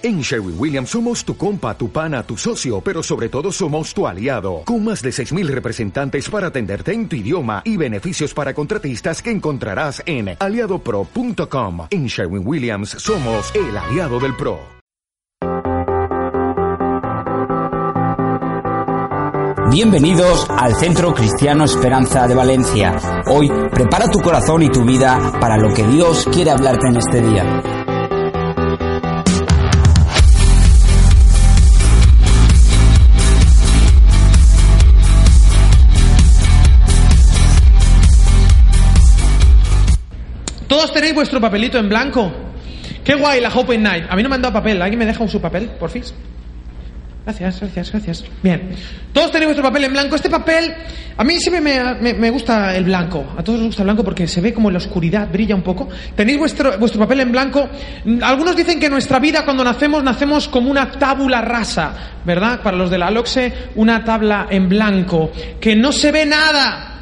En Sherwin Williams somos tu compa, tu pana, tu socio, pero sobre todo somos tu aliado, con más de 6.000 representantes para atenderte en tu idioma y beneficios para contratistas que encontrarás en aliadopro.com. En Sherwin Williams somos el aliado del PRO. Bienvenidos al Centro Cristiano Esperanza de Valencia. Hoy prepara tu corazón y tu vida para lo que Dios quiere hablarte en este día. Todos tenéis vuestro papelito en blanco. Qué guay la Hope Night. A mí no me han dado papel. ¿Alguien me deja un su papel, por fin? Gracias, gracias, gracias. Bien. Todos tenéis vuestro papel en blanco. Este papel, a mí siempre me, me, gusta el blanco. A todos les gusta el blanco porque se ve como en la oscuridad, brilla un poco. Tenéis vuestro, vuestro papel en blanco. Algunos dicen que nuestra vida cuando nacemos, nacemos como una tábula rasa, ¿verdad? Para los de la LOXE, una tabla en blanco. Que no se ve nada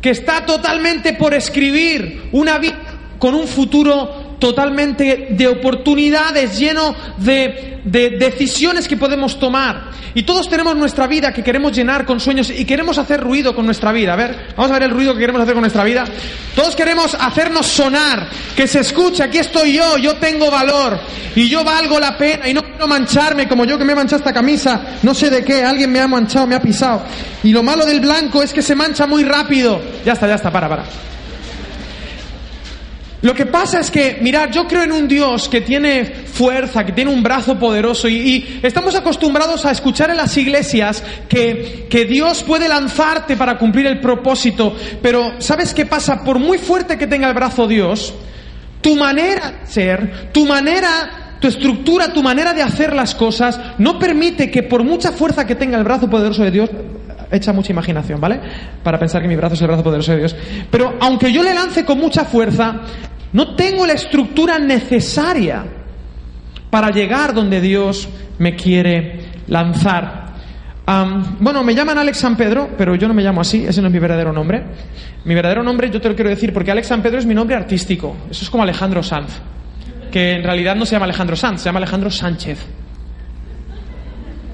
que está totalmente por escribir, una vida con un futuro totalmente de oportunidades, lleno de, decisiones que podemos tomar. Y todos tenemos nuestra vida que queremos llenar con sueños y queremos hacer ruido con nuestra vida. A ver, vamos a ver el ruido que queremos hacer con nuestra vida. Todos queremos hacernos sonar, que se escuche, aquí estoy yo, yo tengo valor y yo valgo la pena y no quiero mancharme como yo que me he manchado esta camisa, no sé de qué, alguien me ha manchado, me ha pisado. Y lo malo del blanco es que se mancha muy rápido. Ya está, ya está, para, para. Lo que pasa es que, mirad, yo creo en un Dios que tiene fuerza, que tiene un brazo poderoso y, estamos acostumbrados a escuchar en las iglesias que, que, Dios puede lanzarte para cumplir el propósito, pero ¿sabes qué pasa? Por muy fuerte que tenga el brazo Dios, tu manera de ser, tu manera, tu estructura, tu manera de hacer las cosas no permite que por mucha fuerza que tenga el brazo poderoso de Dios, echa mucha imaginación, ¿vale? Para pensar que mi brazo es el brazo poderoso de Dios. Pero aunque yo le lance con mucha fuerza, no tengo la estructura necesaria para llegar donde Dios me quiere lanzar. bueno, me llaman Alex San Pedro, pero yo no me llamo así, ese no es mi verdadero nombre. Mi verdadero nombre yo te lo quiero decir porque Alex San Pedro es mi nombre artístico. Eso es como Alejandro Sanz, que en realidad no se llama Alejandro Sanz, se llama Alejandro Sánchez.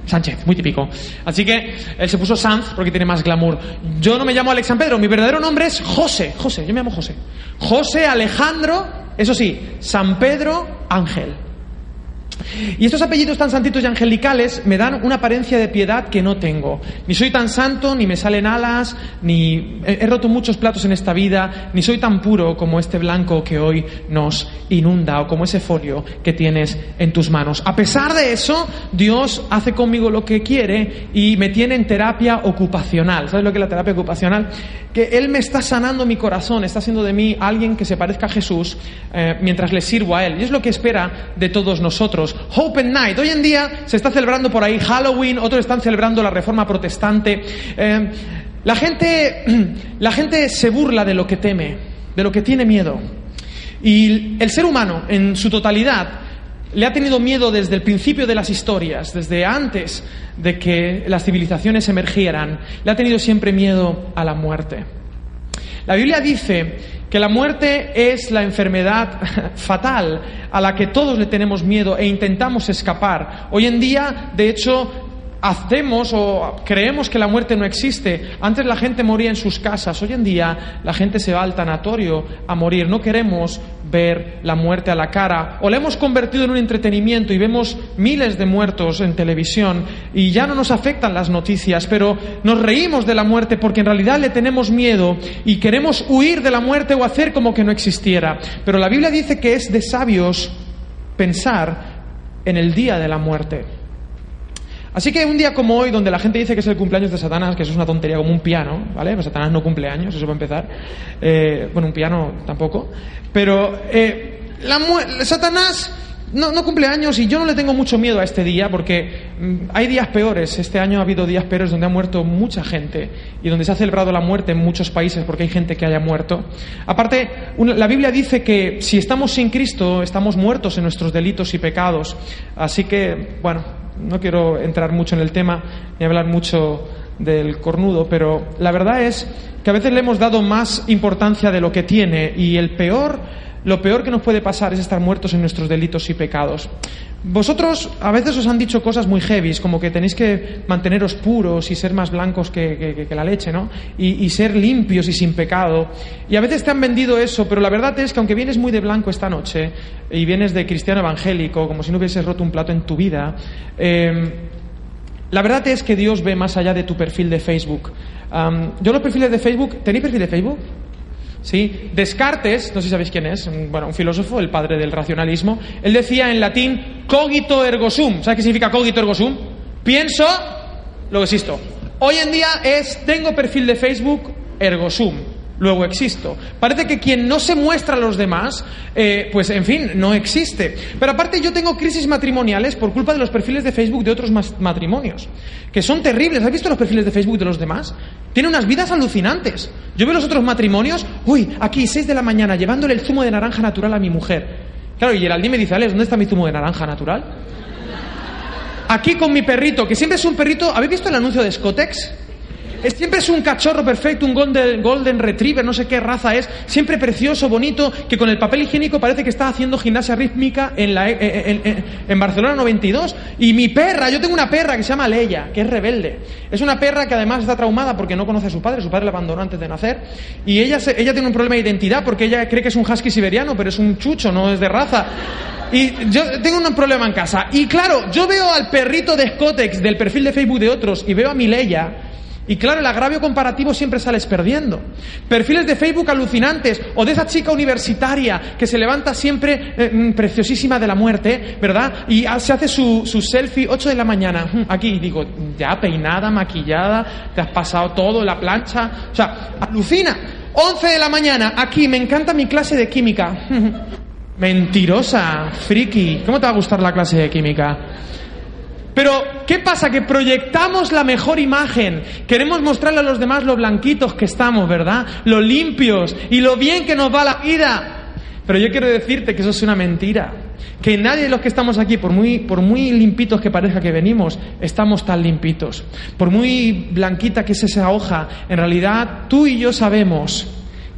Sánchez, muy típico. Así que él se puso Sanz porque tiene más glamour. Yo no me llamo Alex San Pedro, mi verdadero nombre es José. José, yo me llamo José. José Alejandro, eso sí, San Pedro Ángel. Y estos apellidos tan santitos y angelicales me dan una apariencia de piedad que no tengo. Ni soy tan santo, ni me salen alas, ni he roto muchos platos en esta vida, ni soy tan puro como este blanco que hoy nos inunda o como ese folio que tienes en tus manos. A pesar de eso, Dios hace conmigo lo que quiere y me tiene en terapia ocupacional. ¿Sabes lo que es la terapia ocupacional? Que Él me está sanando mi corazón, está haciendo de mí alguien que se parezca a Jesús eh, mientras le sirvo a Él. Y es lo que espera de todos nosotros. Hope and Night. Hoy en día se está celebrando por ahí Halloween, otros están celebrando la Reforma Protestante. Eh, la, gente, la gente se burla de lo que teme, de lo que tiene miedo. Y el ser humano, en su totalidad, le ha tenido miedo desde el principio de las historias, desde antes de que las civilizaciones emergieran. Le ha tenido siempre miedo a la muerte. La Biblia dice que la muerte es la enfermedad fatal a la que todos le tenemos miedo e intentamos escapar. Hoy en día, de hecho, hacemos o creemos que la muerte no existe. Antes la gente moría en sus casas, hoy en día la gente se va al tanatorio a morir. No queremos ver la muerte a la cara o la hemos convertido en un entretenimiento y vemos miles de muertos en televisión y ya no nos afectan las noticias, pero nos reímos de la muerte porque en realidad le tenemos miedo y queremos huir de la muerte o hacer como que no existiera. Pero la Biblia dice que es de sabios pensar en el día de la muerte. Así que un día como hoy, donde la gente dice que es el cumpleaños de Satanás, que eso es una tontería como un piano, ¿vale? Pues Satanás no cumple años, eso va a empezar. Eh, bueno, un piano tampoco. Pero eh, Satanás no, no, cumple años y yo no le tengo mucho miedo a este día porque mm, hay días peores. Este año ha habido días peores donde ha muerto mucha gente y donde se ha celebrado la muerte en muchos países porque hay gente que haya muerto. Aparte, la Biblia dice que si estamos sin Cristo, estamos muertos en nuestros delitos y pecados. Así que, bueno, no quiero entrar mucho en el tema ni hablar mucho del cornudo, pero la verdad es que a veces le hemos dado más importancia de lo que tiene y el peor, lo peor que nos puede pasar es estar muertos en nuestros delitos y pecados. Vosotros a veces os han dicho cosas muy heavies, como que tenéis que manteneros puros y ser más blancos que, la leche, ¿no? Y, ser limpios y sin pecado. Y a veces te han vendido eso, pero la verdad es que aunque vienes muy de blanco esta noche y vienes de cristiano evangélico, como si no hubieses roto un plato en tu vida, eh, la verdad es que Dios ve más allá de tu perfil de Facebook. Yo los perfiles de Facebook, ¿tenéis perfil de Facebook? Sí, Descartes, no sé si sabéis quién es, un- bueno, un filósofo, el padre del racionalismo, él decía en latín cogito ergo sum. ¿Sabes qué significa cogito ergo sum? Pienso, luego existo. Hoy en día es tengo perfil de Facebook ergo sum. Luego existo. Parece que quien no se muestra a los demás, eh, pues en fin, no existe. Pero aparte yo tengo crisis matrimoniales por culpa de los perfiles de Facebook de otros matrimonios, que son terribles. ¿Has visto los perfiles de Facebook de los demás? Tienen unas vidas alucinantes. Yo veo los otros matrimonios, uy, aquí, 6 de la mañana, llevándole el zumo de naranja natural a mi mujer. Claro, y Geraldine me dice, Alex, ¿dónde está mi zumo de naranja natural? Aquí con mi perrito, que siempre es un perrito. ¿Habéis visto el anuncio de Scotex? Es- siempre es un cachorro perfecto, un golden, retriever, no sé qué raza es, siempre precioso, bonito, que con el papel higiénico parece que está haciendo gimnasia rítmica en, la, en, en- en- en Barcelona 92. Y mi perra, yo tengo una perra que se llama Leia, que es rebelde. Es una perra que además está traumada porque no conoce a su padre, su padre la abandonó antes de nacer. Y ella, se- ella tiene un problema de identidad porque ella cree que es un husky siberiano, pero es un chucho, no es de raza. Y yo tengo un problema en casa. Y claro, yo veo al perrito de Scotex del perfil de Facebook de otros y veo a mi Leia. Y claro, el agravio comparativo siempre sales perdiendo. Perfiles de Facebook alucinantes o de esa chica universitaria que se levanta siempre eh, mm, preciosísima de la muerte, ¿verdad? Y se hace su, su selfie 8 de la mañana. Mm, Aquí digo, ya peinada, maquillada, te has pasado todo, la plancha. O sea, alucina. 11 de la mañana, aquí, me encanta mi clase de química. Mentirosa, friki. ¿Cómo te va a gustar la clase de química? Pero, ¿qué pasa? Que proyectamos la mejor imagen. Queremos mostrarle a los demás lo blanquitos que estamos, ¿verdad? Lo limpios y lo bien que nos va la vida. Pero yo quiero decirte que eso es una mentira. Que nadie de los que estamos aquí, por muy, por muy limpitos que parezca que venimos, estamos tan limpitos. Por muy blanquita que es esa hoja, en realidad tú y yo sabemos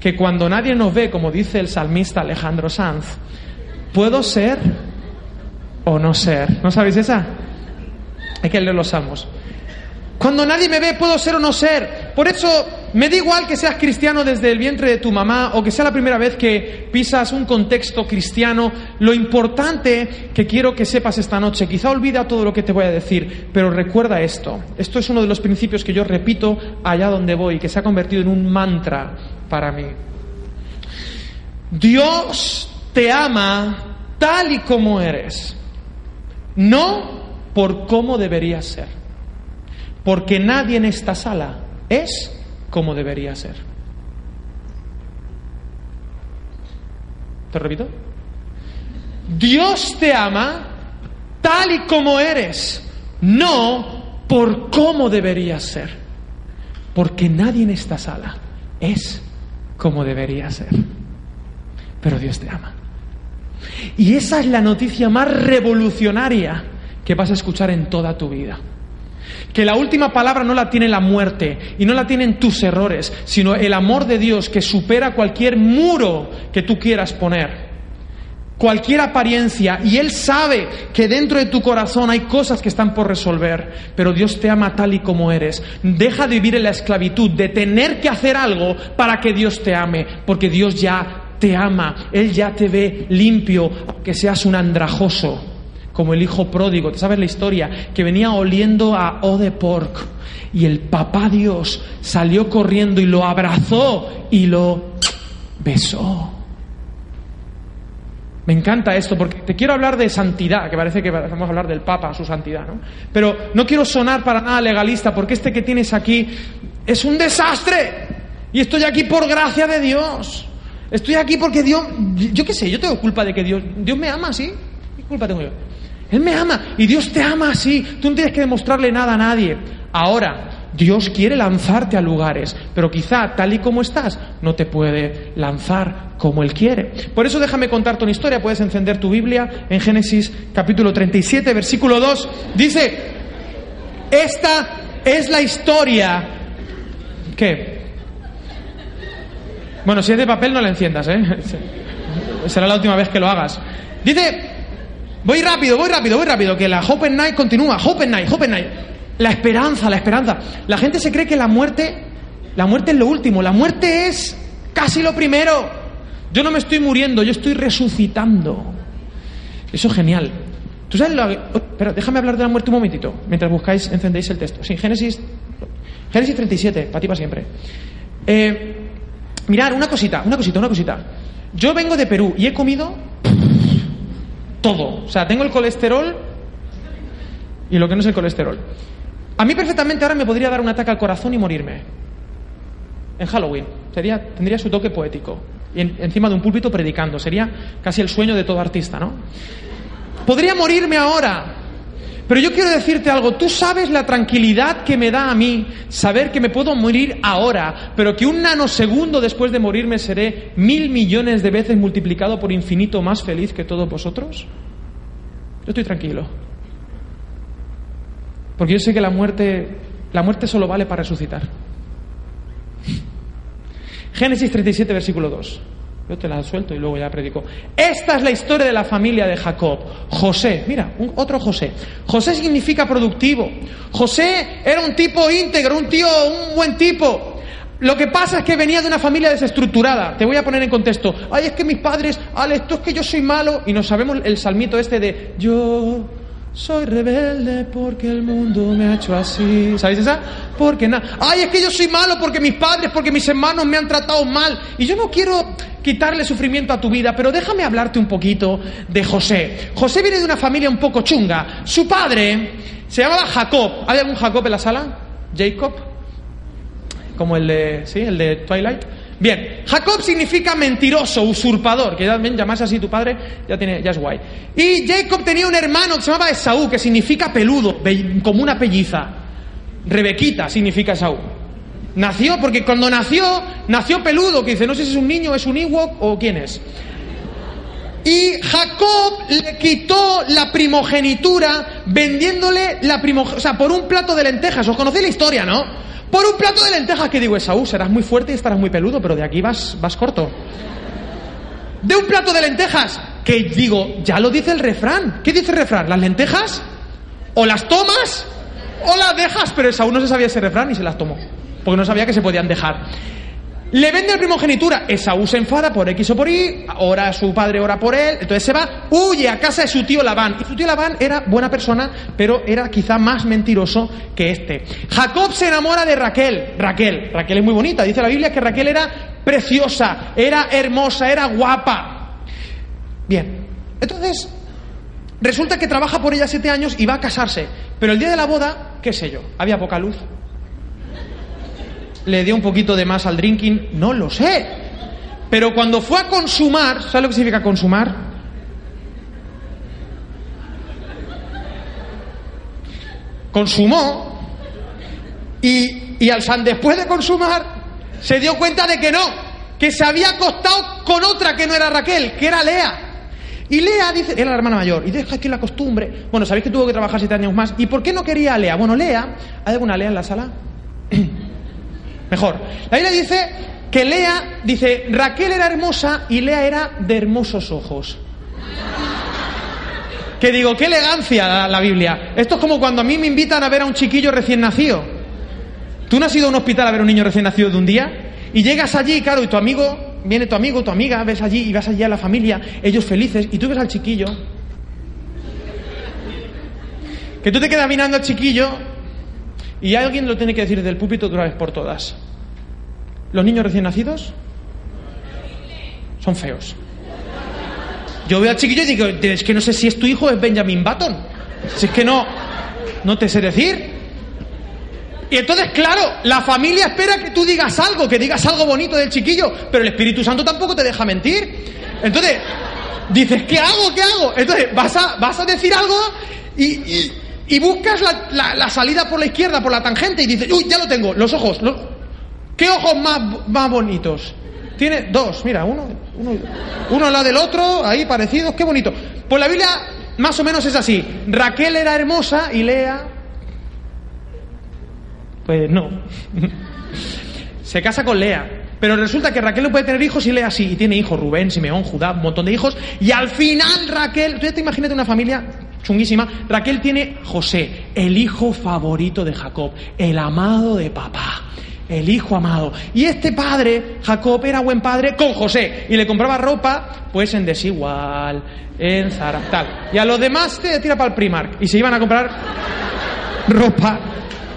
que cuando nadie nos ve, como dice el salmista Alejandro Sanz, puedo ser o no ser. ¿No sabéis esa? Hay que leer los salmos. Cuando nadie me ve, puedo ser o no ser. Por eso me da igual que seas cristiano desde el vientre de tu mamá o que sea la primera vez que pisas un contexto cristiano. Lo importante que quiero que sepas esta noche, quizá olvida todo lo que te voy a decir, pero recuerda esto. Esto es uno de los principios que yo repito allá donde voy, que se ha convertido en un mantra para mí. Dios te ama tal y como eres, no por cómo deberías ser, porque nadie en esta sala es como debería ser. ¿Te repito? Dios te ama tal y como eres, no por cómo deberías ser, porque nadie en esta sala es como debería ser. Pero Dios te ama. Y esa es la noticia más revolucionaria que vas a escuchar en toda tu vida. Que la última palabra no la tiene la muerte y no la tienen tus errores, sino el amor de Dios que supera cualquier muro que tú quieras poner, cualquier apariencia. Y Él sabe que dentro de tu corazón hay cosas que están por resolver, pero Dios te ama tal y como eres. Deja de vivir en la esclavitud, de tener que hacer algo para que Dios te ame, porque Dios ya te ama, Él ya te ve limpio, aunque seas un andrajoso como el hijo pródigo. ¿Te sabes la historia? Que venía oliendo a O de pork y el papá Dios salió corriendo y lo abrazó y lo besó. Me encanta esto porque te quiero hablar de santidad, que parece que vamos a hablar del Papa, su santidad, ¿no? Pero no quiero sonar para nada legalista porque este que tienes aquí es un desastre. Y estoy aquí por gracia de Dios. Estoy aquí porque Dios, yo qué sé, yo tengo culpa de que Dios, Dios me ama así. ¿Qué culpa tengo yo? Él me ama y Dios te ama así. Tú no tienes que demostrarle nada a nadie. Ahora, Dios quiere lanzarte a lugares, pero quizá tal y como estás, no te puede lanzar como Él quiere. Por eso déjame contarte una historia. Puedes encender tu Biblia en Génesis capítulo 37, versículo 2. Dice, esta es la historia. ¿Qué? Bueno, si es de papel no la enciendas, ¿eh? Será la última vez que lo hagas. Dice, Voy rápido, voy rápido, voy rápido, que la Hope Night continúa. Hope Night, Hope Night. La esperanza, la esperanza. La gente se cree que la muerte, la muerte es lo último, la muerte es casi lo primero. Yo no me estoy muriendo, yo estoy resucitando. Eso es genial. ¿Tú sabes lo Pero déjame hablar de la muerte un momentito, mientras buscáis, encendéis el texto. Sí, Génesis, Génesis 37, para ti para siempre. Eh, mirar, una cosita, una cosita, una cosita. Yo vengo de Perú y he comido todo. O sea, tengo el colesterol y lo que no es el colesterol. A mí perfectamente ahora me podría dar un ataque al corazón y morirme. En Halloween. Sería, tendría su toque poético. Y encima de un púlpito predicando. Sería casi el sueño de todo artista, ¿no? Podría morirme ahora. Pero yo quiero decirte algo, tú sabes la tranquilidad que me da a mí saber que me puedo morir ahora, pero que un nanosegundo después de morirme seré mil millones de veces multiplicado por infinito más feliz que todos vosotros. Yo estoy tranquilo. Porque yo sé que la muerte, la muerte solo vale para resucitar. Génesis 37, versículo 2. Yo te la suelto y luego ya predico. Esta es la historia de la familia de Jacob. José, mira, un, otro José. José significa productivo. José era un tipo íntegro, un tío, un buen tipo. Lo que pasa es que venía de una familia desestructurada. Te voy a poner en contexto. Ay, es que mis padres, Ale, esto es que yo soy malo. Y nos sabemos el salmito este de yo soy rebelde porque el mundo me ha hecho así. ¿Sabéis esa? Porque nada. Ay, es que yo soy malo porque mis padres, porque mis hermanos me han tratado mal. Y yo no quiero quitarle sufrimiento a tu vida, pero déjame hablarte un poquito de José. José viene de una familia un poco chunga. Su padre se llamaba Jacob. ¿Hay algún Jacob en la sala? Jacob. Como el de, ¿sí? El de Twilight. Bien, Jacob significa mentiroso, usurpador, que ya llamas así tu padre, ya, tiene, ya es guay. Y Jacob tenía un hermano que se llamaba Esaú, que significa peludo, como una pelliza. Rebequita significa Esaú. Nació, porque cuando nació, nació peludo, que dice, no sé si es un niño, es un Ewok o quién es. Y Jacob le quitó la primogenitura vendiéndole la primogenitura, o sea, por un plato de lentejas. ¿Os conocéis la historia, no? Por un plato de lentejas que digo, Esaú, serás muy fuerte y estarás muy peludo, pero de aquí vas, vas corto. De un plato de lentejas, que digo, ya lo dice el refrán. ¿Qué dice el refrán? ¿Las lentejas? ¿O las tomas? ¿O las dejas? Pero Esaú no se sabía ese refrán y se las tomó. Porque no sabía que se podían dejar. Le vende la primogenitura. Esaú se enfada por X o por Y, ora su padre, ora por él. Entonces se va, huye a casa de su tío Labán. Y su tío Labán era buena persona, pero era quizá más mentiroso que este. Jacob se enamora de Raquel. Raquel, Raquel es muy bonita. Dice la Biblia que Raquel era preciosa, era hermosa, era guapa. Bien, entonces resulta que trabaja por ella siete años y va a casarse. Pero el día de la boda, qué sé yo, había poca luz le dio un poquito de más al drinking, no lo sé. Pero cuando fue a consumar, ¿sabes lo que significa consumar? Consumó y, y al San después de consumar se dio cuenta de que no, que se había acostado con otra que no era Raquel, que era Lea. Y Lea dice, era la hermana mayor, y deja aquí la costumbre. Bueno, sabéis que tuvo que trabajar siete años más. ¿Y por qué no quería a Lea? Bueno, Lea, ¿hay alguna Lea en la sala? Mejor. La Biblia dice que Lea, dice, Raquel era hermosa y Lea era de hermosos ojos. Que digo, qué elegancia la, Biblia. Esto es como cuando a mí me invitan a ver a un chiquillo recién nacido. Tú no has ido a un hospital a ver a un niño recién nacido de un día y llegas allí, claro, y tu amigo, viene tu amigo, tu amiga, ves allí y vas allí a la familia, ellos felices, y tú ves al chiquillo. Que tú te quedas mirando al chiquillo y alguien lo tiene que decir desde el púlpito de una vez por todas. Los niños recién nacidos son feos. Yo veo al chiquillo y digo, es que no sé si es tu hijo o es Benjamin Button. Si es que no, no te sé decir. Y entonces, claro, la familia espera que tú digas algo, que digas algo bonito del chiquillo, pero el Espíritu Santo tampoco te deja mentir. Entonces, dices, ¿qué hago? ¿Qué hago? Entonces, vas a, vas a decir algo y buscas la, salida por la izquierda, por la tangente, y dices, uy, ya lo tengo, los ojos. ¿Qué ojos más, más bonitos? Tiene dos, mira, uno, uno, uno al lado del otro, ahí parecidos, qué bonito. Pues la Biblia más o menos es así. Raquel era hermosa y Lea... Pues no. Se casa con Lea. Pero resulta que Raquel no puede tener hijos y lee así. Y tiene hijos, Rubén, Simeón, Judá, un montón de hijos. Y al final Raquel, tú ya te imagínate una familia chunguísima. Raquel tiene José, el hijo favorito de Jacob, el amado de papá. El hijo amado. Y este padre, Jacob, era buen padre con José. Y le compraba ropa, pues en desigual, en Zara. Y a los demás te tira para el Primark. Y se iban a comprar ropa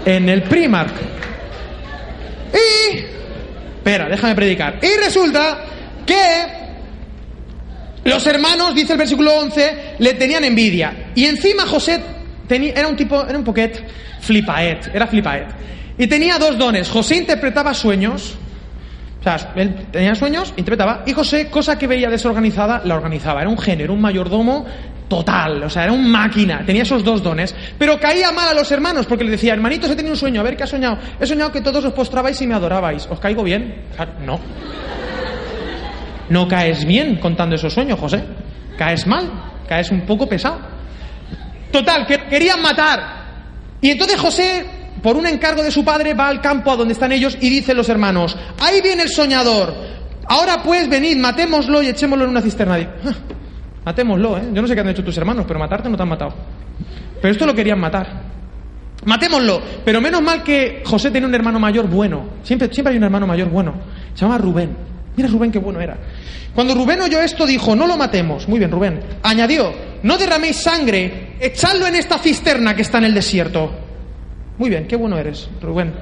en el Primark. Y... Espera, déjame predicar. Y resulta que los hermanos, dice el versículo 11, le tenían envidia. Y encima José tenía, era un tipo, era un poquet flipaet, era flipaet. Y tenía dos dones. José interpretaba sueños, o sea, él tenía sueños, interpretaba, y José, cosa que veía desorganizada, la organizaba. Era un género, un mayordomo total, o sea, era un máquina, tenía esos dos dones. Pero caía mal a los hermanos porque le decía, hermanitos, he tenido un sueño, a ver qué ha soñado. He soñado que todos os postrabais y me adorabais. ¿Os caigo bien? No. No caes bien contando esos sueños, José. Caes mal, caes un poco pesado. Total, que querían matar. Y entonces José, por un encargo de su padre, va al campo a donde están ellos y dicen los hermanos, ahí viene el soñador. Ahora pues venid, matémoslo y echémoslo en una cisterna. Ah, matémoslo, ¿eh? Yo no sé qué han hecho tus hermanos, pero matarte no te han matado. Pero esto lo querían matar. Matémoslo. Pero menos mal que José tenía un hermano mayor bueno. Siempre, siempre hay un hermano mayor bueno. Se llama Rubén. Mira Rubén qué bueno era. Cuando Rubén oyó esto dijo, no lo matemos. Muy bien, Rubén. Añadió, no derraméis sangre, echadlo en esta cisterna que está en el desierto. Muy bien, qué bueno eres, Rubén.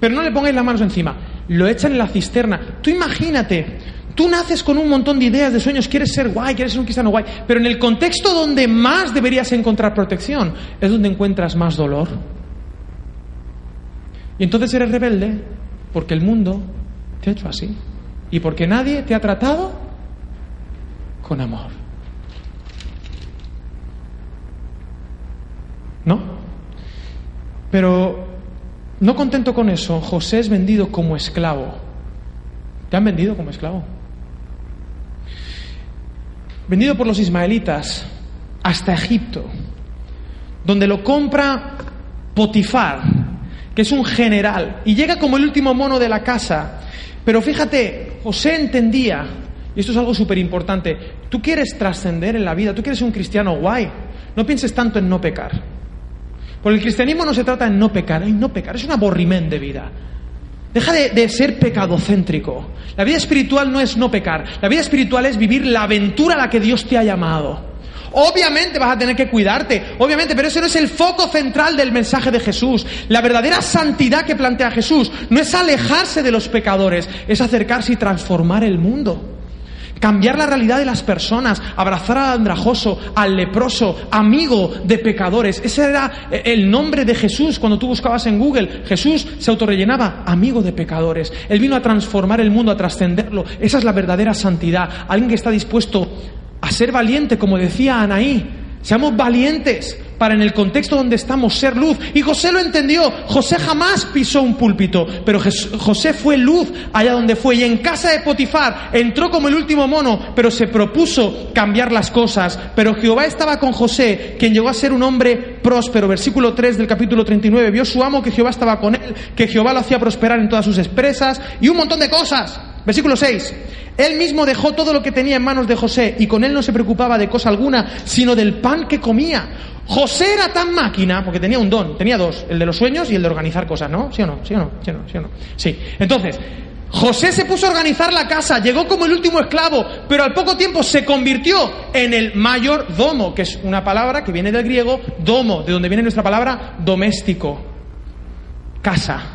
Pero no le pongáis las manos encima, lo echan en la cisterna. Tú imagínate, tú naces con un montón de ideas, de sueños, quieres ser guay, quieres ser un cristiano guay, pero en el contexto donde más deberías encontrar protección es donde encuentras más dolor. Y entonces eres rebelde porque el mundo te ha hecho así y porque nadie te ha tratado con amor. ¿No? Pero no contento con eso, José es vendido como esclavo. ¿Te han vendido como esclavo? Vendido por los ismaelitas hasta Egipto, donde lo compra Potifar, que es un general, y llega como el último mono de la casa. Pero fíjate, José entendía, y esto es algo súper importante, tú quieres trascender en la vida, tú quieres ser un cristiano guay, no pienses tanto en no pecar. Porque el cristianismo no se trata en no pecar, en no pecar, es un aburrimiento de vida. Deja de, de, ser pecadocéntrico. La vida espiritual no es no pecar, la vida espiritual es vivir la aventura a la que Dios te ha llamado. Obviamente vas a tener que cuidarte, obviamente, pero ese no es el foco central del mensaje de Jesús. La verdadera santidad que plantea Jesús no es alejarse de los pecadores, es acercarse y transformar el mundo. Cambiar la realidad de las personas, abrazar al andrajoso, al leproso, amigo de pecadores. Ese era el nombre de Jesús cuando tú buscabas en Google. Jesús se autorrellenaba, amigo de pecadores. Él vino a transformar el mundo, a trascenderlo. Esa es la verdadera santidad. Alguien que está dispuesto a ser valiente, como decía Anaí. Seamos valientes para en el contexto donde estamos ser luz. Y José lo entendió. José jamás pisó un púlpito, pero José fue luz allá donde fue. Y en casa de Potifar entró como el último mono, pero se propuso cambiar las cosas. Pero Jehová estaba con José, quien llegó a ser un hombre próspero. Versículo 3 del capítulo 39. Vio su amo que Jehová estaba con él, que Jehová lo hacía prosperar en todas sus expresas y un montón de cosas. Versículo 6. Él mismo dejó todo lo que tenía en manos de José y con él no se preocupaba de cosa alguna, sino del pan que comía. José era tan máquina, porque tenía un don, tenía dos, el de los sueños y el de organizar cosas, ¿no? ¿Sí o no? ¿Sí o no? ¿Sí o no? ¿Sí o no? Sí. Entonces, José se puso a organizar la casa, llegó como el último esclavo, pero al poco tiempo se convirtió en el mayor domo, que es una palabra que viene del griego domo, de donde viene nuestra palabra doméstico, casa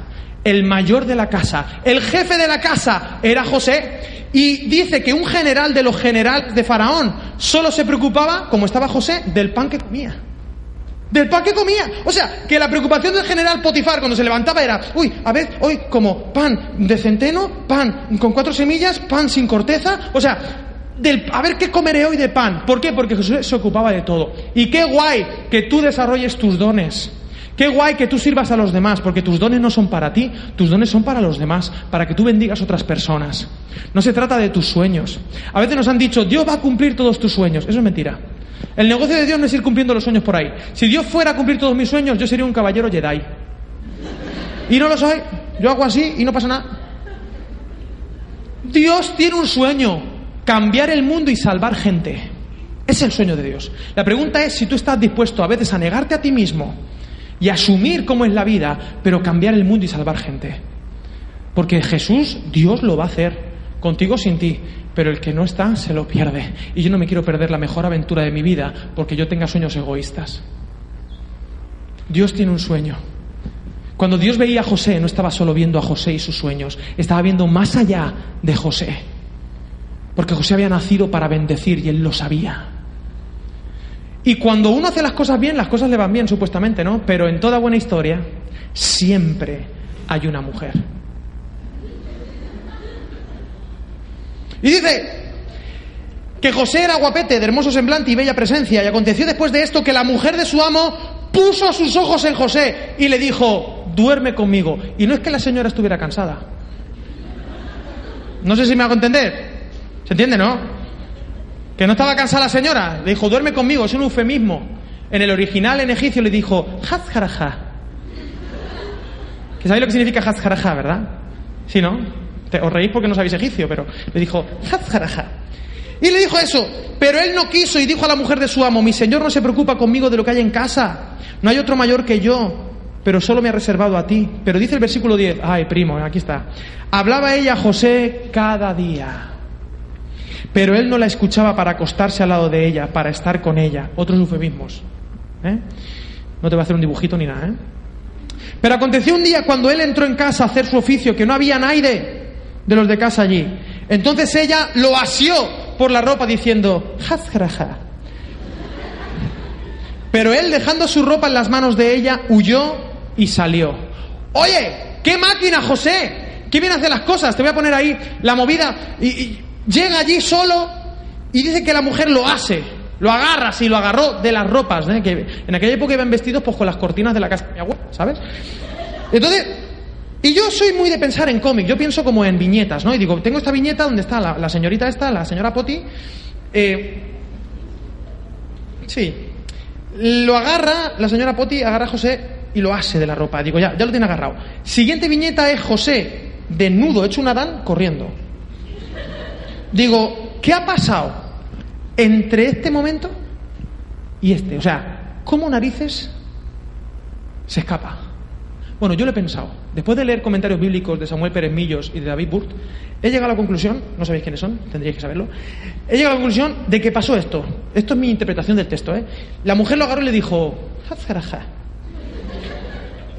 el mayor de la casa, el jefe de la casa era José. Y dice que un general de los generales de Faraón solo se preocupaba, como estaba José, del pan que comía. Del pan que comía. O sea, que la preocupación del general Potifar cuando se levantaba era, uy, a ver, hoy como pan de centeno, pan con cuatro semillas, pan sin corteza. O sea, del, a ver qué comeré hoy de pan. ¿Por qué? Porque Jesús se ocupaba de todo. Y qué guay que tú desarrolles tus dones. Qué guay que tú sirvas a los demás, porque tus dones no son para ti, tus dones son para los demás, para que tú bendigas otras personas. No se trata de tus sueños. A veces nos han dicho, Dios va a cumplir todos tus sueños. Eso es mentira. El negocio de Dios no es ir cumpliendo los sueños por ahí. Si Dios fuera a cumplir todos mis sueños, yo sería un caballero Jedi. Y no lo soy. Yo hago así y no pasa nada. Dios tiene un sueño, cambiar el mundo y salvar gente. Es el sueño de Dios. La pregunta es si tú estás dispuesto a veces a negarte a ti mismo y asumir cómo es la vida, pero cambiar el mundo y salvar gente. Porque Jesús, Dios lo va a hacer, contigo sin ti, pero el que no está se lo pierde. Y yo no me quiero perder la mejor aventura de mi vida porque yo tenga sueños egoístas. Dios tiene un sueño. Cuando Dios veía a José, no estaba solo viendo a José y sus sueños, estaba viendo más allá de José. Porque José había nacido para bendecir y él lo sabía. Y cuando uno hace las cosas bien, las cosas le van bien, supuestamente, ¿no? Pero en toda buena historia, siempre hay una mujer. Y dice que José era guapete, de hermoso semblante y bella presencia, y aconteció después de esto que la mujer de su amo puso sus ojos en José y le dijo, duerme conmigo. Y no es que la señora estuviera cansada. No sé si me hago entender. ¿Se entiende, no? Que no estaba cansada la señora. Le dijo, duerme conmigo. Es un eufemismo. En el original en egipcio le dijo, hazjaraja. Que sabéis lo que significa hazjaraja, ¿verdad? Sí, ¿no? Os reís porque no sabéis egipcio, pero le dijo, hazjaraja. Y le dijo eso, pero él no quiso y dijo a la mujer de su amo, mi señor no se preocupa conmigo de lo que hay en casa, no hay otro mayor que yo, pero solo me ha reservado a ti. Pero dice el versículo 10, ay primo, aquí está, hablaba ella a José cada día, pero él no la escuchaba para acostarse al lado de ella, para estar con ella, otros eufemismos. ¿eh? No te voy a hacer un dibujito ni nada. ¿eh? Pero aconteció un día cuando él entró en casa a hacer su oficio, que no había nadie de los de casa allí. Entonces ella lo asió por la ropa diciendo, Hazraja. Pero él, dejando su ropa en las manos de ella, huyó y salió. Oye, ¿qué máquina, José? ¿Qué bien hace las cosas? Te voy a poner ahí la movida. Y, llega allí solo y dice que la mujer lo hace. Lo agarra, sí, lo agarró de las ropas, ¿eh? que en aquella época iban vestidos pues con las cortinas de la casa de mi abuela, ¿sabes? Entonces, y yo soy muy de pensar en cómic, yo pienso como en viñetas, ¿no? Y digo, tengo esta viñeta donde está la, señorita esta, la señora Poti. Eh, sí. Lo agarra, la señora Poti agarra a José y lo hace de la ropa. Digo, ya, ya lo tiene agarrado. Siguiente viñeta es José, desnudo, hecho un Adán, corriendo. Digo, ¿qué ha pasado entre este momento y este? O sea, ¿cómo narices se escapa? Bueno, yo lo he pensado. Después de leer comentarios bíblicos de Samuel Pérez Millos y de David Burt, he llegado a la conclusión, no sabéis quiénes son, tendríais que saberlo, he llegado a la conclusión de que pasó esto. Esto es mi interpretación del texto. ¿eh? La mujer lo agarró y le dijo,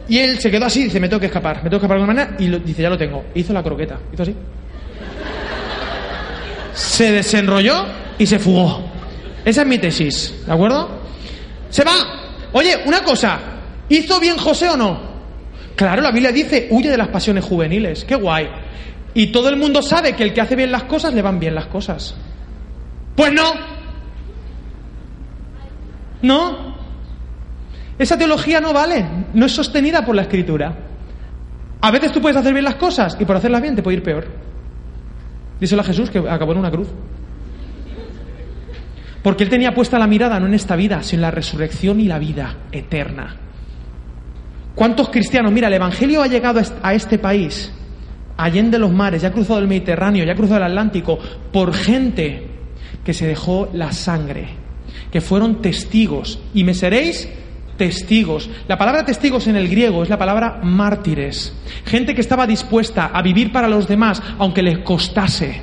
y él se quedó así, dice, me tengo que escapar, me tengo que escapar de alguna manera, y dice, ya lo tengo. Hizo la croqueta, hizo así. Se desenrolló y se fugó. Esa es mi tesis, ¿de acuerdo? Se va. Oye, una cosa, ¿hizo bien José o no? Claro, la Biblia dice, huye de las pasiones juveniles. Qué guay. Y todo el mundo sabe que el que hace bien las cosas le van bien las cosas. Pues no. No. Esa teología no vale. No es sostenida por la escritura. A veces tú puedes hacer bien las cosas y por hacerlas bien te puede ir peor. Díselo a Jesús que acabó en una cruz. Porque él tenía puesta la mirada no en esta vida, sino en la resurrección y la vida eterna. ¿Cuántos cristianos? Mira, el Evangelio ha llegado a este país, allende los mares, ya ha cruzado el Mediterráneo, ya ha cruzado el Atlántico, por gente que se dejó la sangre, que fueron testigos. Y me seréis testigos. La palabra testigos en el griego es la palabra mártires. Gente que estaba dispuesta a vivir para los demás, aunque les costase.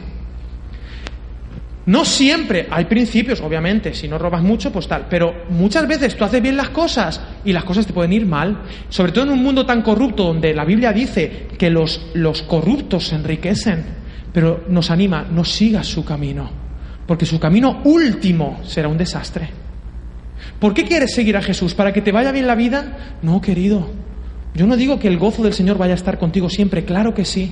No siempre, hay principios, obviamente, si no robas mucho, pues tal, pero muchas veces tú haces bien las cosas y las cosas te pueden ir mal, sobre todo en un mundo tan corrupto donde la Biblia dice que los, los corruptos se enriquecen, pero nos anima, no sigas su camino, porque su camino último será un desastre. ¿Por qué quieres seguir a Jesús? ¿Para que te vaya bien la vida? No, querido. Yo no digo que el gozo del Señor vaya a estar contigo siempre, claro que sí.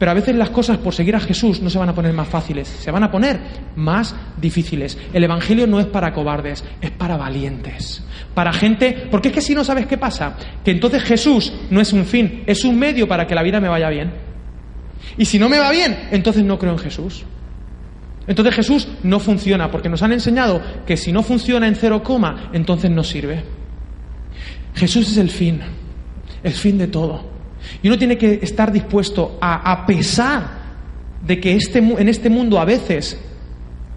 Pero a veces las cosas por seguir a Jesús no se van a poner más fáciles, se van a poner más difíciles. El Evangelio no es para cobardes, es para valientes. Para gente, porque es que si no sabes qué pasa, que entonces Jesús no es un fin, es un medio para que la vida me vaya bien. Y si no me va bien, entonces no creo en Jesús. Entonces Jesús no funciona, porque nos han enseñado que si no funciona en cero coma, entonces no sirve. Jesús es el fin, el fin de todo. Y uno tiene que estar dispuesto a, a pesar de que este, en este mundo a veces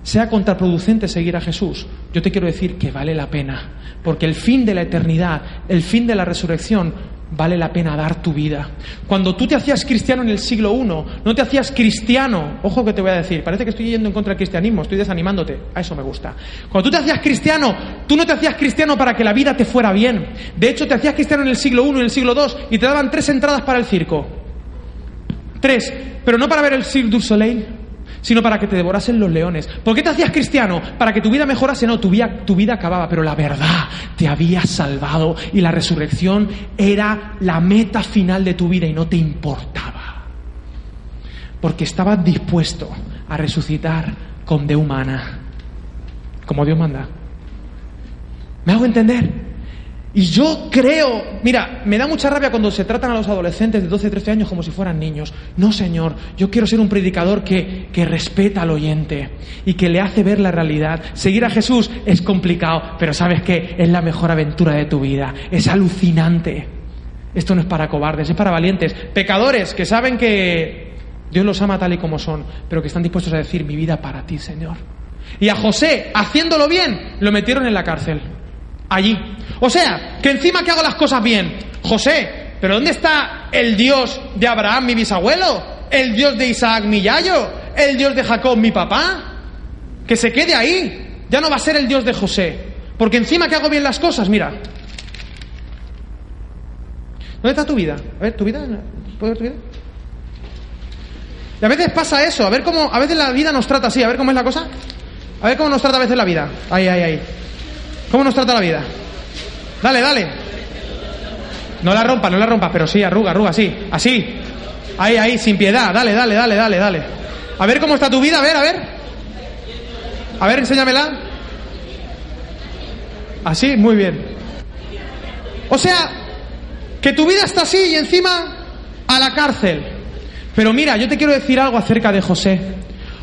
sea contraproducente seguir a Jesús, yo te quiero decir que vale la pena, porque el fin de la eternidad, el fin de la resurrección, vale la pena dar tu vida. Cuando tú te hacías cristiano en el siglo I, no te hacías cristiano, ojo que te voy a decir, parece que estoy yendo en contra del cristianismo, estoy desanimándote, a eso me gusta. Cuando tú te hacías cristiano, tú no te hacías cristiano para que la vida te fuera bien. De hecho, te hacías cristiano en el siglo I en el siglo II y te daban tres entradas para el circo. Tres, pero no para ver el Cirque du Soleil, sino para que te devorasen los leones. ¿Por qué te hacías cristiano? Para que tu vida mejorase, no, tu vida, tu vida acababa, pero la verdad te había salvado y la resurrección era la meta final de tu vida y no te importaba. Porque estabas dispuesto a resucitar con de humana, como Dios manda. ¿Me hago entender? Y yo creo, mira, me da mucha rabia cuando se tratan a los adolescentes de 12, 13 años como si fueran niños. No, Señor, yo quiero ser un predicador que, que respeta al oyente y que le hace ver la realidad. Seguir a Jesús es complicado, pero sabes que es la mejor aventura de tu vida. Es alucinante. Esto no es para cobardes, es para valientes. Pecadores que saben que Dios los ama tal y como son, pero que están dispuestos a decir mi vida para ti, Señor. Y a José, haciéndolo bien, lo metieron en la cárcel allí. O sea, que encima que hago las cosas bien, José, pero ¿dónde está el Dios de Abraham, mi bisabuelo? ¿El Dios de Isaac, mi yayo? ¿El Dios de Jacob, mi papá? Que se quede ahí. Ya no va a ser el Dios de José. Porque encima que hago bien las cosas, mira. ¿Dónde está tu vida? A ver, ¿tu vida? ¿Puedo ver tu vida? Y a veces pasa eso, a ver cómo, a veces la vida nos trata así, a ver cómo es la cosa. A ver cómo nos trata a veces la vida. Ahí, ahí, ahí. ¿Cómo nos trata la vida? Dale, dale. No la rompa, no la rompa, pero sí, arruga, arruga, así, así. Ahí, ahí, sin piedad. Dale, dale, dale, dale, dale. A ver cómo está tu vida, a ver, a ver. A ver, enséñamela. Así, muy bien. O sea, que tu vida está así y encima a la cárcel. Pero mira, yo te quiero decir algo acerca de José.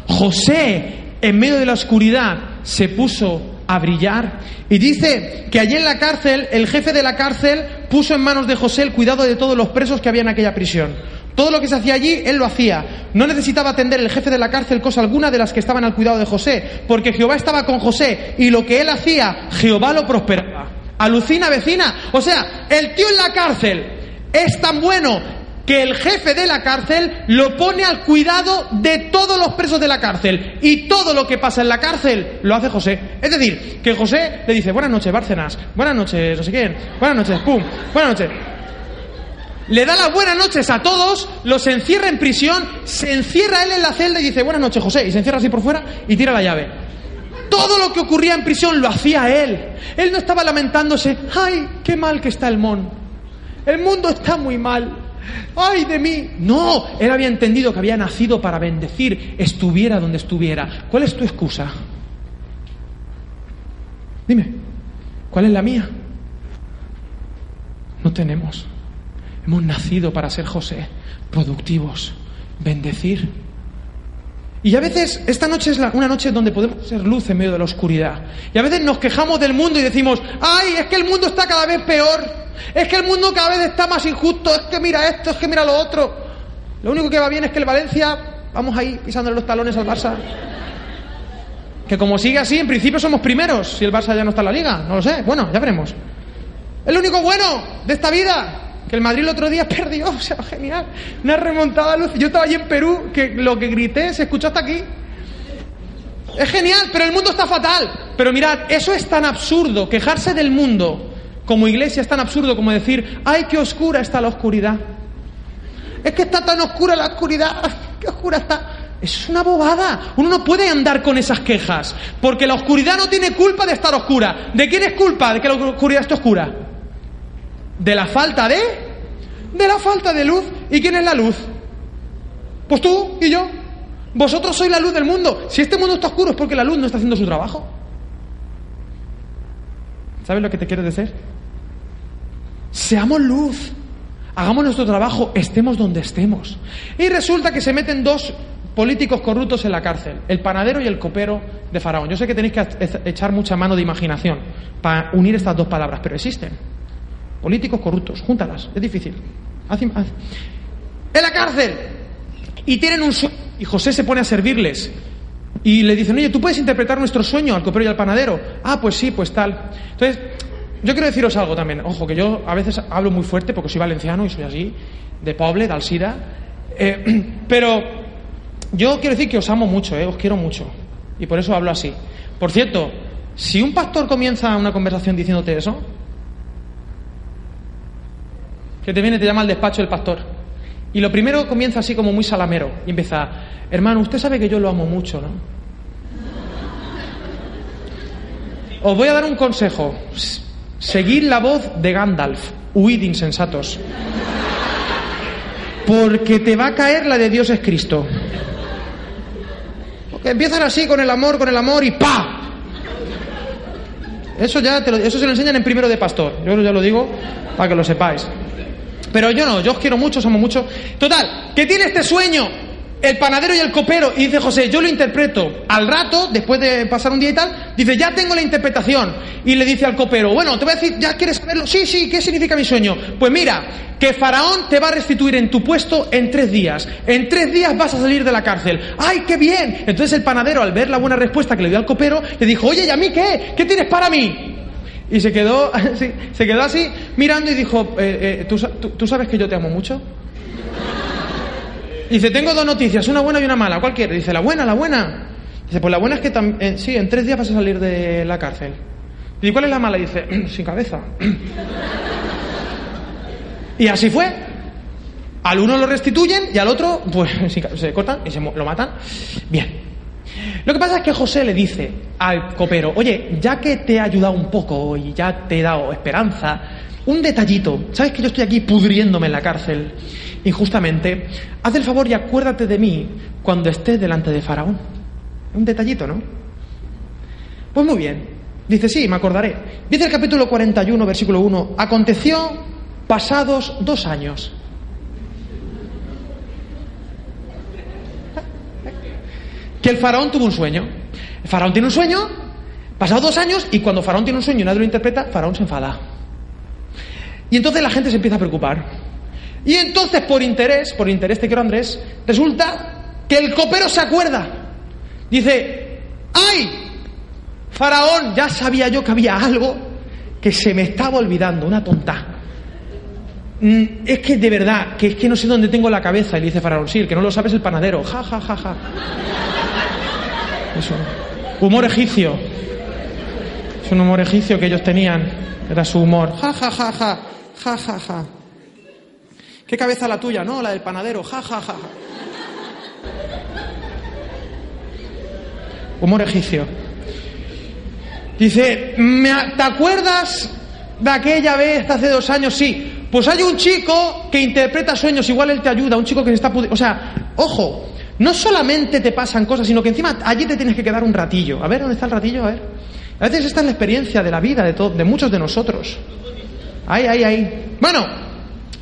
José, en medio de la oscuridad, se puso a brillar. Y dice que allí en la cárcel, el jefe de la cárcel puso en manos de José el cuidado de todos los presos que había en aquella prisión. Todo lo que se hacía allí, él lo hacía. No necesitaba atender el jefe de la cárcel cosa alguna de las que estaban al cuidado de José, porque Jehová estaba con José y lo que él hacía, Jehová lo prosperaba. Alucina, vecina. O sea, el tío en la cárcel es tan bueno que el jefe de la cárcel lo pone al cuidado de todos los presos de la cárcel. Y todo lo que pasa en la cárcel lo hace José. Es decir, que José le dice, buenas noches, Bárcenas, buenas noches, no sé quién, buenas noches, pum, buenas noches. Le da las buenas noches a todos, los encierra en prisión, se encierra él en la celda y dice, buenas noches, José, y se encierra así por fuera y tira la llave. Todo lo que ocurría en prisión lo hacía él. Él no estaba lamentándose, ay, qué mal que está el mon. El mundo está muy mal. ¡Ay de mí! No, él había entendido que había nacido para bendecir, estuviera donde estuviera. ¿Cuál es tu excusa? Dime, ¿cuál es la mía? No tenemos. Hemos nacido para ser José, productivos, bendecir. Y a veces esta noche es una noche donde podemos ser luz en medio de la oscuridad. Y a veces nos quejamos del mundo y decimos, ay, es que el mundo está cada vez peor. Es que el mundo cada vez está más injusto. Es que mira esto, es que mira lo otro. Lo único que va bien es que el Valencia, vamos ahí pisándole los talones al Barça. Que como sigue así, en principio somos primeros. Si el Barça ya no está en la liga, no lo sé. Bueno, ya veremos. Es lo único bueno de esta vida. Que el Madrid el otro día perdió, o sea, genial. Una remontada luz. Yo estaba allí en Perú, que lo que grité se escuchó hasta aquí. Es genial, pero el mundo está fatal. Pero mirad, eso es tan absurdo, quejarse del mundo como iglesia es tan absurdo como decir, ay, qué oscura está la oscuridad. Es que está tan oscura la oscuridad, qué oscura está. Es una bobada. Uno no puede andar con esas quejas, porque la oscuridad no tiene culpa de estar oscura. ¿De quién es culpa de que la oscuridad esté oscura? De la falta de... De la falta de luz. ¿Y quién es la luz? Pues tú y yo. Vosotros sois la luz del mundo. Si este mundo está oscuro es porque la luz no está haciendo su trabajo. ¿Sabes lo que te quiero decir? Seamos luz. Hagamos nuestro trabajo, estemos donde estemos. Y resulta que se meten dos políticos corruptos en la cárcel, el panadero y el copero de Faraón. Yo sé que tenéis que echar mucha mano de imaginación para unir estas dos palabras, pero existen. Políticos corruptos, júntalas, es difícil. En la cárcel. Y tienen un sueño. y José se pone a servirles. Y le dicen, oye, ¿tú puedes interpretar nuestro sueño al copero y al panadero? Ah, pues sí, pues tal. Entonces, yo quiero deciros algo también. Ojo, que yo a veces hablo muy fuerte porque soy valenciano y soy así, de pobre, de Alsida. Eh, pero yo quiero decir que os amo mucho, eh, os quiero mucho. Y por eso hablo así. Por cierto, si un pastor comienza una conversación diciéndote eso, que te viene, te llama al despacho el pastor. Y lo primero comienza así como muy salamero. Y empieza, hermano, usted sabe que yo lo amo mucho, ¿no? Os voy a dar un consejo. Seguid la voz de Gandalf. Huid insensatos. Porque te va a caer la de Dios es Cristo. Porque empiezan así con el amor, con el amor y ¡pa! Eso ya te lo, eso se lo enseñan en primero de pastor. Yo ya lo digo para que lo sepáis. Pero yo no, yo os quiero mucho, somos mucho. Total, ¿qué tiene este sueño? El panadero y el copero. Y dice José, yo lo interpreto. Al rato, después de pasar un día y tal, dice, ya tengo la interpretación. Y le dice al copero, bueno, te voy a decir, ¿ya quieres saberlo? Sí, sí, ¿qué significa mi sueño? Pues mira, que Faraón te va a restituir en tu puesto en tres días. En tres días vas a salir de la cárcel. ¡Ay, qué bien! Entonces el panadero, al ver la buena respuesta que le dio al copero, le dijo, oye, ¿y a mí qué? ¿Qué tienes para mí? Y se quedó, así, se quedó así mirando y dijo, eh, eh, ¿tú, tú, tú sabes que yo te amo mucho? Dice, tengo dos noticias, una buena y una mala. ¿Cuál quieres? Dice, la buena, la buena. Dice, pues la buena es que eh, sí, en tres días vas a salir de la cárcel. ¿Y cuál es la mala? Dice, sin cabeza. y así fue. Al uno lo restituyen y al otro, pues se cortan y se lo matan. Bien. Lo que pasa es que José le dice al copero, oye, ya que te he ayudado un poco y ya te he dado esperanza, un detallito, sabes que yo estoy aquí pudriéndome en la cárcel injustamente, haz el favor y acuérdate de mí cuando estés delante de Faraón. Un detallito, ¿no? Pues muy bien, dice, sí, me acordaré. Dice el capítulo 41, versículo 1, aconteció pasados dos años. Que el faraón tuvo un sueño. El faraón tiene un sueño, pasados dos años, y cuando faraón tiene un sueño y nadie lo interpreta, faraón se enfada. Y entonces la gente se empieza a preocupar. Y entonces, por interés, por interés te quiero Andrés, resulta que el copero se acuerda. Dice, ¡ay! Faraón, ya sabía yo que había algo que se me estaba olvidando, una tonta. Mm, Es que de verdad, que es que no sé dónde tengo la cabeza. Y le dice Faraón, sí, el que no lo sabe es el panadero. Ja, ja, ja, ja. Eso. Humor egipcio. Es un humor egipcio que ellos tenían. Era su humor. Ja, ja, ja, ja. Ja, ja, ja. ¿Qué cabeza la tuya? No, la del panadero. Ja, ja, ja. Humor egipcio. Dice, "Me a- ¿te acuerdas de aquella vez hace dos años? Sí. Pues hay un chico que interpreta sueños, igual él te ayuda, un chico que se está... O sea, ojo, no solamente te pasan cosas, sino que encima allí te tienes que quedar un ratillo. A ver, ¿dónde está el ratillo? A ver. A veces esta es la experiencia de la vida de, de muchos de nosotros. Ahí, ahí, ahí. Bueno,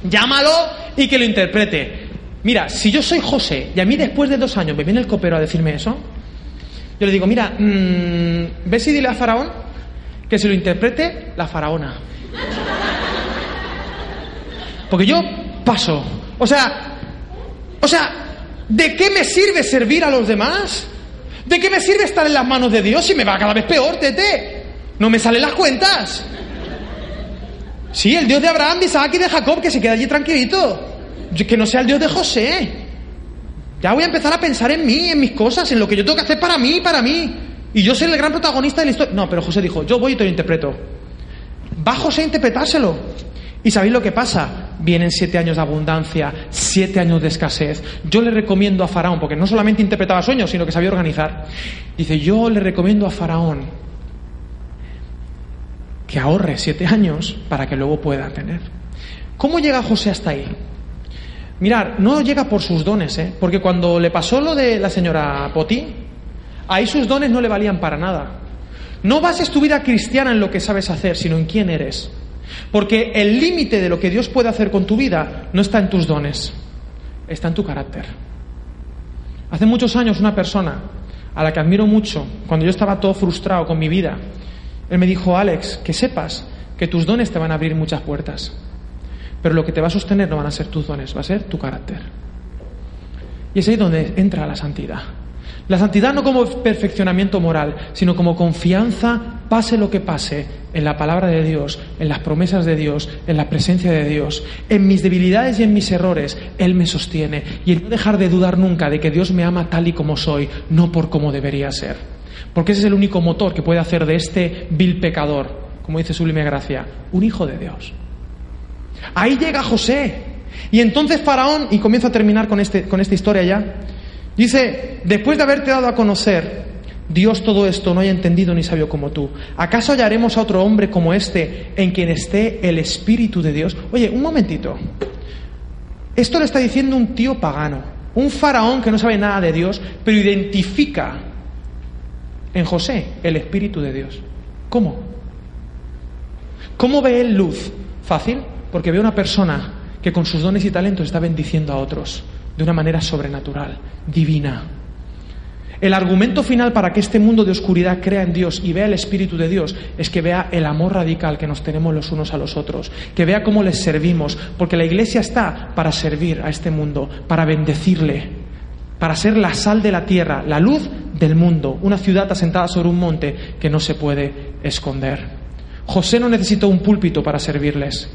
llámalo y que lo interprete. Mira, si yo soy José y a mí después de dos años me viene el copero a decirme eso, yo le digo, mira, mm, ¿ves si dile a Faraón que se lo interprete la faraona? Porque yo paso. O sea, o sea, ¿de qué me sirve servir a los demás? ¿De qué me sirve estar en las manos de Dios si me va cada vez peor, tete? No me salen las cuentas. Sí, el Dios de Abraham, de Isaac y de Jacob, que se queda allí tranquilito. Que no sea el Dios de José. Ya voy a empezar a pensar en mí, en mis cosas, en lo que yo tengo que hacer para mí, para mí. Y yo soy el gran protagonista de la historia. No, pero José dijo, yo voy y te lo interpreto. Va José a interpretárselo. ¿Y sabéis lo que pasa? Vienen siete años de abundancia, siete años de escasez. Yo le recomiendo a Faraón, porque no solamente interpretaba sueños, sino que sabía organizar. Dice, yo le recomiendo a Faraón que ahorre siete años para que luego pueda tener. ¿Cómo llega José hasta ahí? Mirar, no llega por sus dones, ¿eh? porque cuando le pasó lo de la señora Poti, ahí sus dones no le valían para nada. No bases tu vida cristiana en lo que sabes hacer, sino en quién eres. Porque el límite de lo que Dios puede hacer con tu vida no está en tus dones, está en tu carácter. Hace muchos años una persona a la que admiro mucho, cuando yo estaba todo frustrado con mi vida, él me dijo, Alex, que sepas que tus dones te van a abrir muchas puertas, pero lo que te va a sostener no van a ser tus dones, va a ser tu carácter. Y es ahí donde entra la santidad. La santidad no como perfeccionamiento moral, sino como confianza, pase lo que pase, en la palabra de Dios, en las promesas de Dios, en la presencia de Dios, en mis debilidades y en mis errores, Él me sostiene. Y el no dejar de dudar nunca de que Dios me ama tal y como soy, no por como debería ser. Porque ese es el único motor que puede hacer de este vil pecador, como dice Sublime Gracia, un hijo de Dios. Ahí llega José. Y entonces Faraón, y comienzo a terminar con, este, con esta historia ya, Dice, después de haberte dado a conocer, Dios todo esto no haya entendido ni sabio como tú. ¿Acaso hallaremos a otro hombre como este en quien esté el Espíritu de Dios? Oye, un momentito. Esto le está diciendo un tío pagano, un faraón que no sabe nada de Dios, pero identifica en José el Espíritu de Dios. ¿Cómo? ¿Cómo ve él luz? Fácil, porque ve a una persona que con sus dones y talentos está bendiciendo a otros de una manera sobrenatural, divina. El argumento final para que este mundo de oscuridad crea en Dios y vea el Espíritu de Dios es que vea el amor radical que nos tenemos los unos a los otros, que vea cómo les servimos, porque la Iglesia está para servir a este mundo, para bendecirle, para ser la sal de la tierra, la luz del mundo, una ciudad asentada sobre un monte que no se puede esconder. José no necesitó un púlpito para servirles.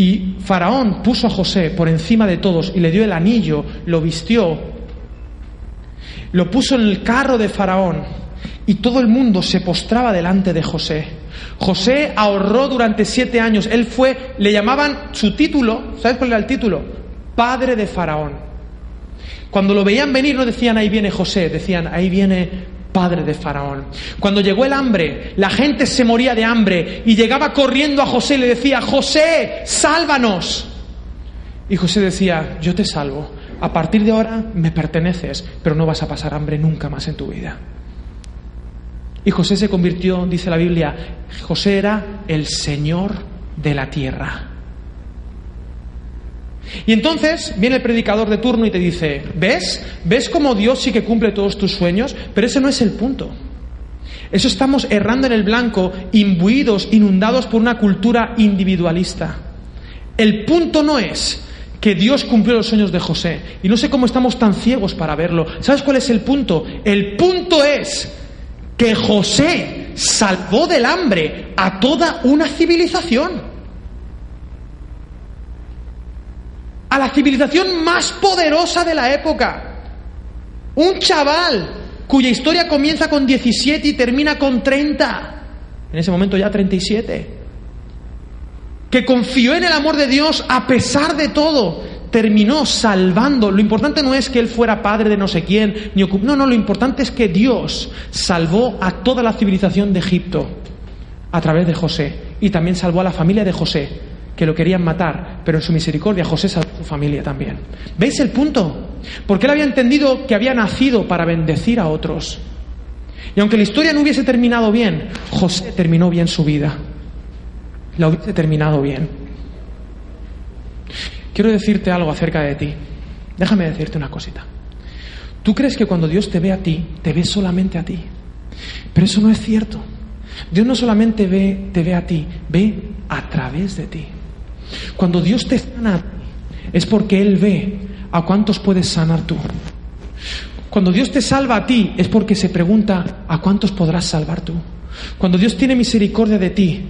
Y Faraón puso a José por encima de todos y le dio el anillo, lo vistió, lo puso en el carro de Faraón y todo el mundo se postraba delante de José. José ahorró durante siete años. Él fue, le llamaban su título, ¿sabes cuál era el título? Padre de Faraón. Cuando lo veían venir no decían ahí viene José, decían ahí viene padre de Faraón. Cuando llegó el hambre, la gente se moría de hambre y llegaba corriendo a José y le decía, José, sálvanos. Y José decía, yo te salvo, a partir de ahora me perteneces, pero no vas a pasar hambre nunca más en tu vida. Y José se convirtió, dice la Biblia, José era el Señor de la tierra. Y entonces viene el predicador de turno y te dice, ¿ves? ¿Ves cómo Dios sí que cumple todos tus sueños? Pero ese no es el punto. Eso estamos errando en el blanco, imbuidos, inundados por una cultura individualista. El punto no es que Dios cumplió los sueños de José. Y no sé cómo estamos tan ciegos para verlo. ¿Sabes cuál es el punto? El punto es que José salvó del hambre a toda una civilización. A la civilización más poderosa de la época. Un chaval cuya historia comienza con 17 y termina con 30. En ese momento ya 37. Que confió en el amor de Dios a pesar de todo. Terminó salvando. Lo importante no es que él fuera padre de no sé quién, ni No, no, lo importante es que Dios salvó a toda la civilización de Egipto a través de José. Y también salvó a la familia de José que lo querían matar, pero en su misericordia José salvó a su familia también. ¿Veis el punto? Porque él había entendido que había nacido para bendecir a otros. Y aunque la historia no hubiese terminado bien, José terminó bien su vida. La hubiese terminado bien. Quiero decirte algo acerca de ti. Déjame decirte una cosita. Tú crees que cuando Dios te ve a ti, te ve solamente a ti. Pero eso no es cierto. Dios no solamente te ve a ti, ve a través de ti. Cuando Dios te sana es porque Él ve a cuántos puedes sanar tú. Cuando Dios te salva a ti es porque se pregunta a cuántos podrás salvar tú. Cuando Dios tiene misericordia de ti,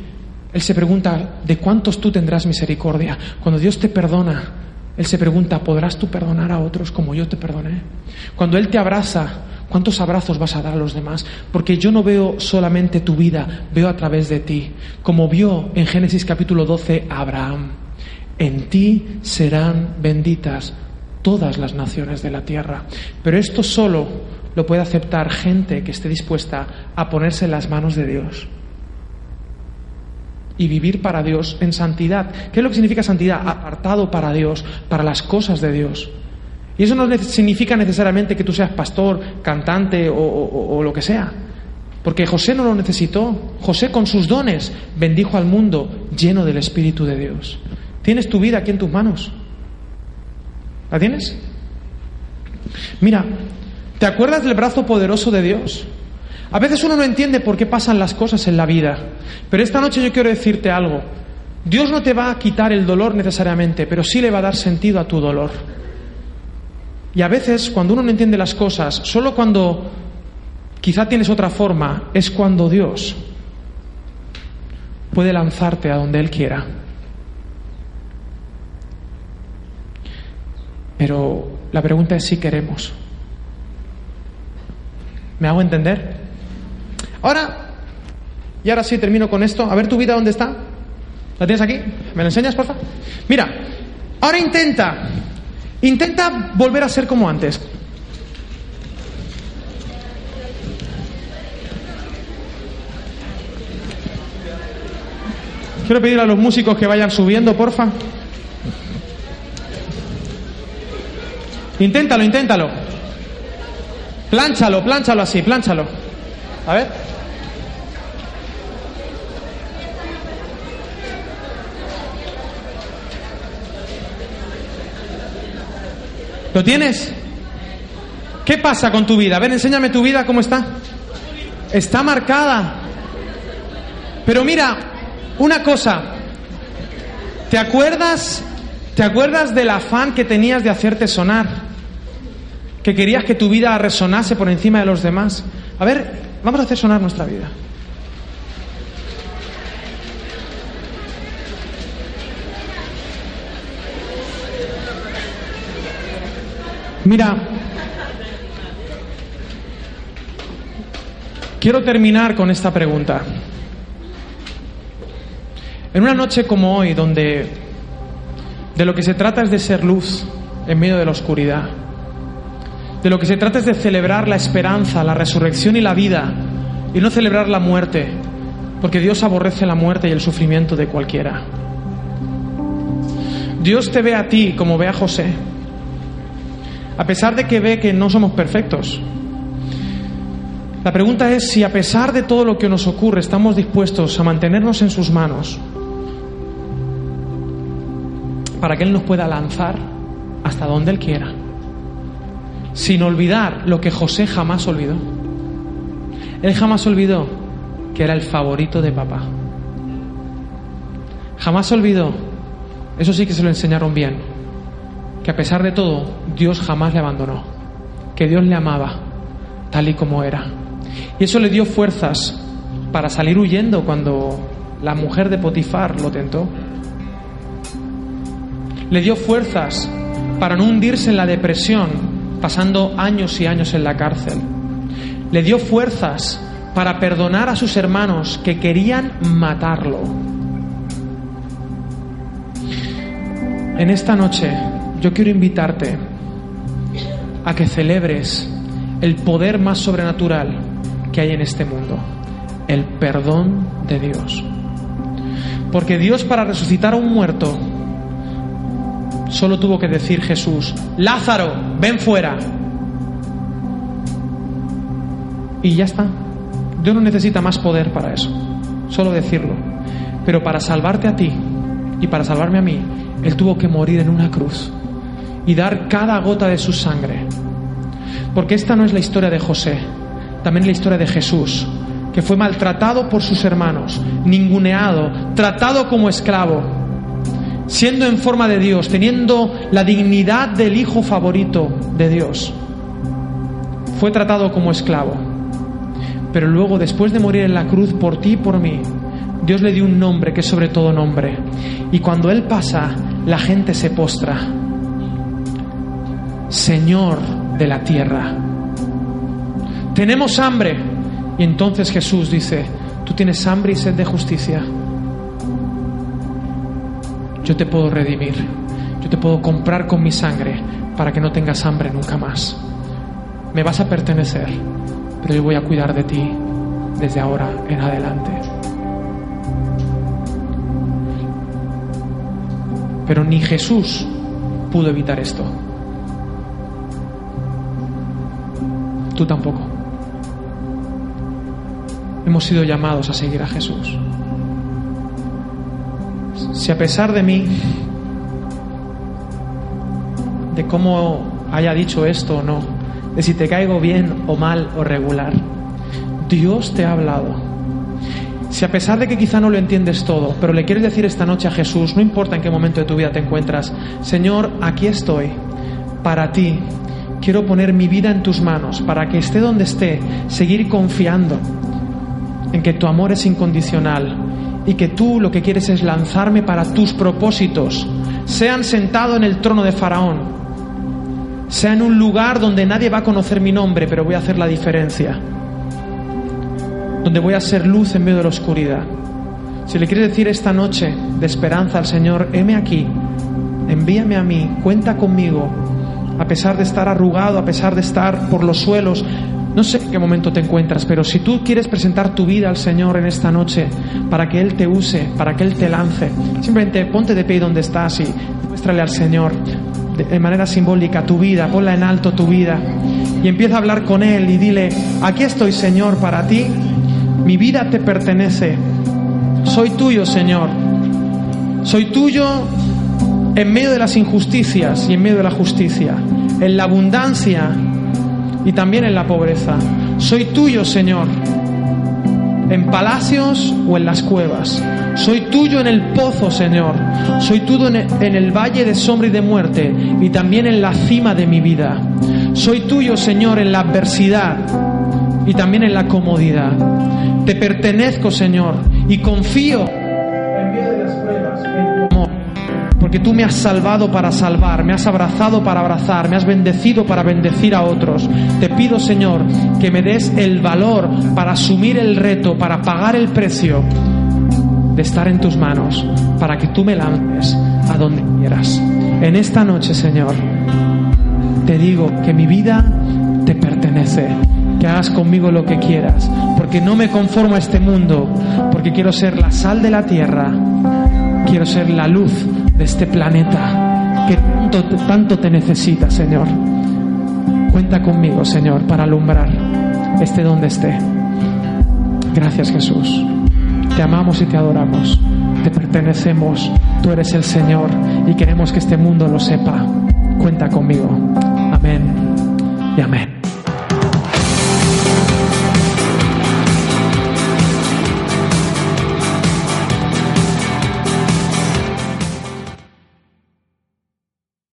Él se pregunta de cuántos tú tendrás misericordia. Cuando Dios te perdona, Él se pregunta, ¿podrás tú perdonar a otros como yo te perdoné? Cuando Él te abraza, ¿Cuántos abrazos vas a dar a los demás? Porque yo no veo solamente tu vida, veo a través de ti. Como vio en Génesis capítulo 12 Abraham. En ti serán benditas todas las naciones de la tierra. Pero esto solo lo puede aceptar gente que esté dispuesta a ponerse en las manos de Dios y vivir para Dios en santidad. ¿Qué es lo que significa santidad? Apartado para Dios, para las cosas de Dios. Y eso no significa necesariamente que tú seas pastor, cantante o, lo que sea. Porque José no lo necesitó. José con sus dones bendijo al mundo lleno del Espíritu de Dios. Tienes tu vida aquí en tus manos. ¿La tienes? Mira, ¿te acuerdas del brazo poderoso de Dios? A veces uno no entiende por qué pasan las cosas en la vida. Pero esta noche yo quiero decirte algo. Dios no te va a quitar el dolor necesariamente, pero sí le va a dar sentido a tu dolor. Y a veces, cuando uno no entiende las cosas, solo cuando quizá tienes otra forma, es cuando Dios puede lanzarte a donde Él quiera. Pero la pregunta es si queremos. ¿Me hago entender? Ahora, y ahora sí termino con esto. A ver tu vida dónde está. ¿La tienes aquí? ¿Me la enseñas, por favor? Mira, ahora intenta, intenta volver a ser como antes. Quiero pedir a los músicos que vayan subiendo, porfa. Inténtalo, inténtalo. Plánchalo, plánchalo así, plánchalo. A ver. ¿Lo tienes? ¿Qué pasa con tu vida? A ver, enséñame tu vida, ¿cómo está? Está marcada. Pero mira, una cosa. ¿Te acuerdas? ¿Te acuerdas del afán que tenías de hacerte sonar? Que querías que tu vida resonase por encima de los demás. A ver, vamos a hacer sonar nuestra vida. Mira, quiero terminar con esta pregunta. En una noche como hoy, donde de lo que se trata es de ser luz en medio de la oscuridad, de lo que se trata es de celebrar la esperanza, la resurrección y la vida, y no celebrar la muerte, porque Dios aborrece la muerte y el sufrimiento de cualquiera. Dios te ve a ti como ve a José, a pesar de que ve que no somos perfectos. La pregunta es si a pesar de todo lo que nos ocurre estamos dispuestos a mantenernos en sus manos para que Él nos pueda lanzar hasta donde Él quiera, sin olvidar lo que José jamás olvidó. Él jamás olvidó que era el favorito de papá. Jamás olvidó, eso sí que se lo enseñaron bien, que a pesar de todo, Dios jamás le abandonó, que Dios le amaba tal y como era. Y eso le dio fuerzas para salir huyendo cuando la mujer de Potifar lo tentó le dio fuerzas para no hundirse en la depresión, pasando años y años en la cárcel. Le dio fuerzas para perdonar a sus hermanos que querían matarlo. En esta noche yo quiero invitarte a que celebres el poder más sobrenatural que hay en este mundo, el perdón de Dios. Porque Dios para resucitar a un muerto Solo tuvo que decir Jesús, Lázaro, ven fuera. Y ya está. Dios no necesita más poder para eso. Solo decirlo. Pero para salvarte a ti y para salvarme a mí, Él tuvo que morir en una cruz y dar cada gota de su sangre. Porque esta no es la historia de José, también la historia de Jesús, que fue maltratado por sus hermanos, ninguneado, tratado como esclavo, siendo en forma de Dios, teniendo la dignidad del hijo favorito de Dios, fue tratado como esclavo. Pero luego, después de morir en la cruz por ti y por mí, Dios le dio un nombre que es sobre todo nombre. Y cuando Él pasa, la gente se postra. Señor de la tierra. Tenemos hambre. Y entonces Jesús dice, tú tienes hambre y sed de justicia yo te puedo redimir, yo te puedo comprar con mi sangre para que no tengas hambre nunca más. Me vas a pertenecer, pero yo voy a cuidar de ti desde ahora en adelante. Pero ni Jesús pudo evitar esto. Tú tampoco. Hemos sido llamados a seguir a Jesús si a pesar de mí, de cómo haya dicho esto o no, de si te caigo bien o mal o regular, Dios te ha hablado. Si a pesar de que quizá no lo entiendes todo, pero le quieres decir esta noche a Jesús, no importa en qué momento de tu vida te encuentras, Señor, aquí estoy para ti quiero poner mi vida en tus manos para que esté donde esté, seguir confiando en que tu amor es incondicional y que tú lo que quieres es lanzarme para tus propósitos, sean sentado en el trono de Faraón, sea en un lugar donde nadie va a conocer mi nombre, pero voy a hacer la diferencia, donde voy a ser luz en medio de la oscuridad. Si le quieres decir esta noche de esperanza al Señor, heme aquí, envíame a mí, cuenta conmigo, a pesar de estar arrugado, a pesar de estar por los suelos, no sé en qué momento te encuentras, pero si tú quieres presentar tu vida al Señor en esta noche para que Él te use, para que Él te lance, simplemente ponte de pie donde estás y muéstrale al Señor de manera simbólica tu vida, ponla en alto tu vida y empieza a hablar con Él y dile, aquí estoy Señor para ti, mi vida te pertenece, soy tuyo Señor, soy tuyo en medio de las injusticias y en medio de la justicia, en la abundancia y también en la pobreza. Soy tuyo, Señor, en palacios o en las cuevas. Soy tuyo en el pozo, Señor. Soy tuyo en el valle de sombra y de muerte y también en la cima de mi vida. Soy tuyo, Señor, en la adversidad y también en la comodidad. Te pertenezco, Señor, y confío porque tú me has salvado para salvar, me has abrazado para abrazar, me has bendecido para bendecir a otros. Te pido, Señor, que me des el valor para asumir el reto, para pagar el precio de estar en tus manos, para que tú me lances a donde quieras. En esta noche, Señor, te digo que mi vida te pertenece, que hagas conmigo lo que quieras, porque no me conformo a este mundo, porque quiero ser la sal de la tierra, quiero ser la luz de este planeta que tanto, tanto te necesita, Señor. Cuenta conmigo, Señor, para alumbrar este donde esté. Gracias, Jesús. Te amamos y te adoramos. Te pertenecemos. Tú eres el Señor y queremos que este mundo lo sepa. Cuenta conmigo. Amén y amén.